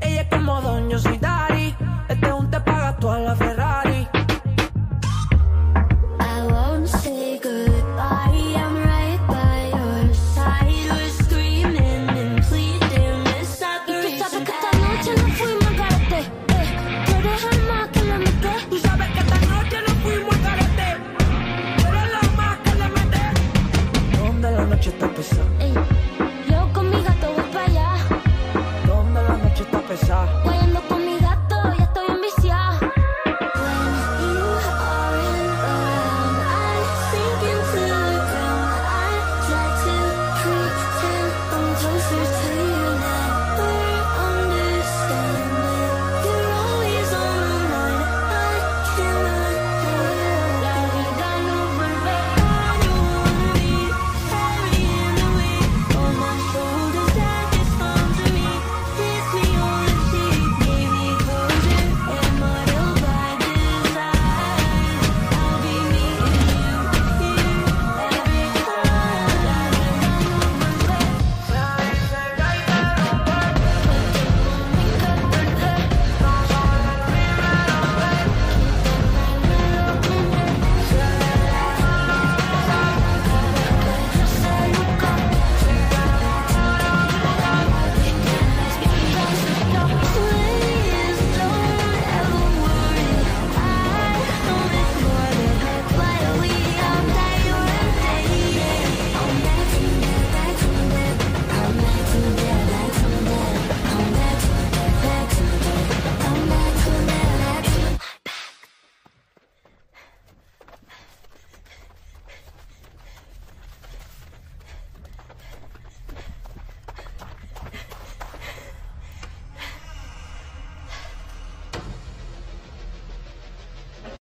Ella es como don, yo.